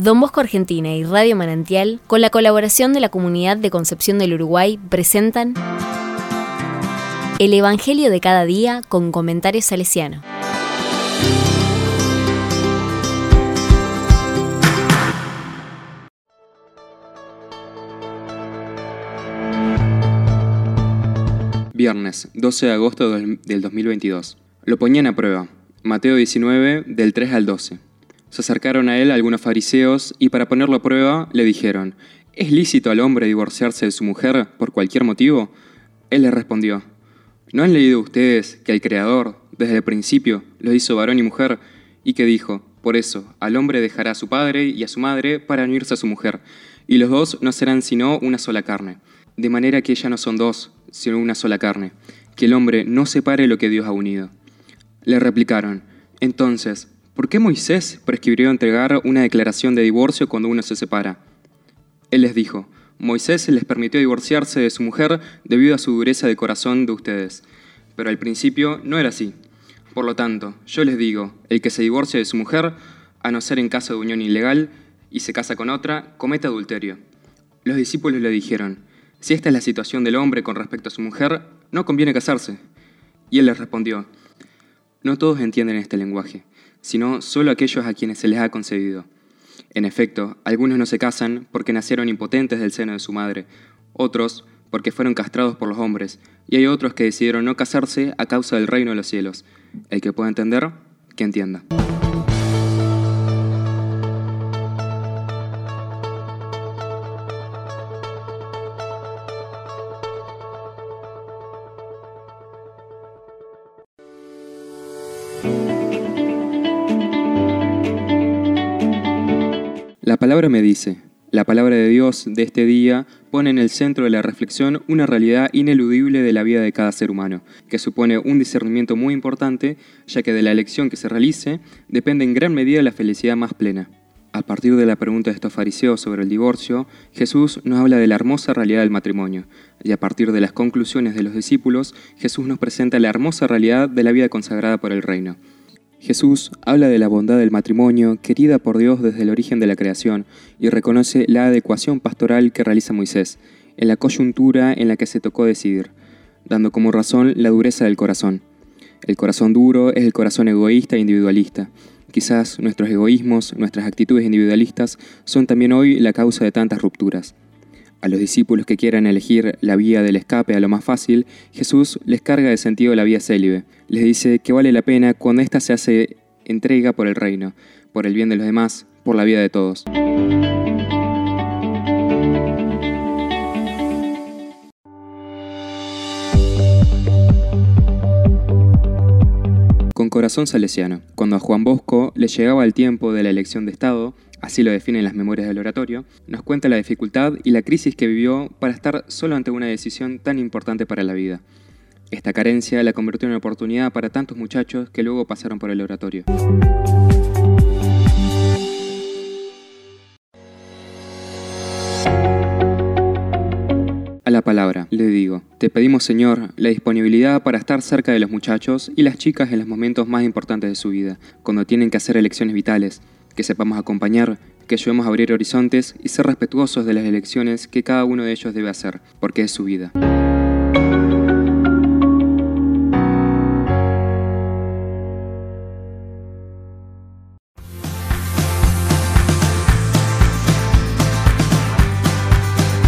Don Bosco Argentina y Radio Manantial, con la colaboración de la Comunidad de Concepción del Uruguay, presentan El Evangelio de cada día con comentarios salesiano. Viernes, 12 de agosto del 2022. Lo ponían a prueba. Mateo 19, del 3 al 12. Se acercaron a él algunos fariseos y para ponerlo a prueba le dijeron, ¿Es lícito al hombre divorciarse de su mujer por cualquier motivo? Él les respondió, ¿no han leído ustedes que el Creador, desde el principio, los hizo varón y mujer, y que dijo, por eso, al hombre dejará a su padre y a su madre para unirse a su mujer, y los dos no serán sino una sola carne? De manera que ya no son dos, sino una sola carne, que el hombre no separe lo que Dios ha unido. Le replicaron, entonces, ¿por qué Moisés prescribió entregar una declaración de divorcio cuando uno se separa? Él les dijo, Moisés les permitió divorciarse de su mujer debido a su dureza de corazón de ustedes, pero al principio no era así. Por lo tanto, yo les digo, el que se divorcia de su mujer, a no ser en caso de unión ilegal, y se casa con otra, comete adulterio. Los discípulos le dijeron, si esta es la situación del hombre con respecto a su mujer, no conviene casarse. Y él les respondió, no todos entienden este lenguaje, sino solo aquellos a quienes se les ha concedido. En efecto, algunos no se casan porque nacieron impotentes del seno de su madre, otros porque fueron castrados por los hombres, y hay otros que decidieron no casarse a causa del reino de los cielos. El que pueda entender, que entienda. La palabra me dice, la palabra de Dios de este día pone en el centro de la reflexión una realidad ineludible de la vida de cada ser humano, que supone un discernimiento muy importante, ya que de la elección que se realice depende en gran medida la felicidad más plena. A partir de la pregunta de estos fariseos sobre el divorcio, Jesús nos habla de la hermosa realidad del matrimonio, y a partir de las conclusiones de los discípulos, Jesús nos presenta la hermosa realidad de la vida consagrada por el reino. Jesús habla de la bondad del matrimonio, querida por Dios desde el origen de la creación, y reconoce la adecuación pastoral que realiza Moisés, en la coyuntura en la que se tocó decidir, dando como razón la dureza del corazón. El corazón duro es el corazón egoísta e individualista. Quizás nuestros egoísmos, nuestras actitudes individualistas son también hoy la causa de tantas rupturas. A los discípulos que quieran elegir la vía del escape a lo más fácil, Jesús les carga de sentido la vía célibe. Les dice que vale la pena cuando ésta se hace entrega por el reino, por el bien de los demás, por la vida de todos. Con corazón salesiano, cuando a Juan Bosco le llegaba el tiempo de la elección de Estado, así lo definen las memorias del oratorio, nos cuenta la dificultad y la crisis que vivió para estar solo ante una decisión tan importante para la vida. Esta carencia la convirtió en una oportunidad para tantos muchachos que luego pasaron por el oratorio. La palabra, le digo, te pedimos Señor la disponibilidad para estar cerca de los muchachos y las chicas en los momentos más importantes de su vida, cuando tienen que hacer elecciones vitales, que sepamos acompañar, que ayudemos a abrir horizontes y ser respetuosos de las elecciones que cada uno de ellos debe hacer, porque es su vida.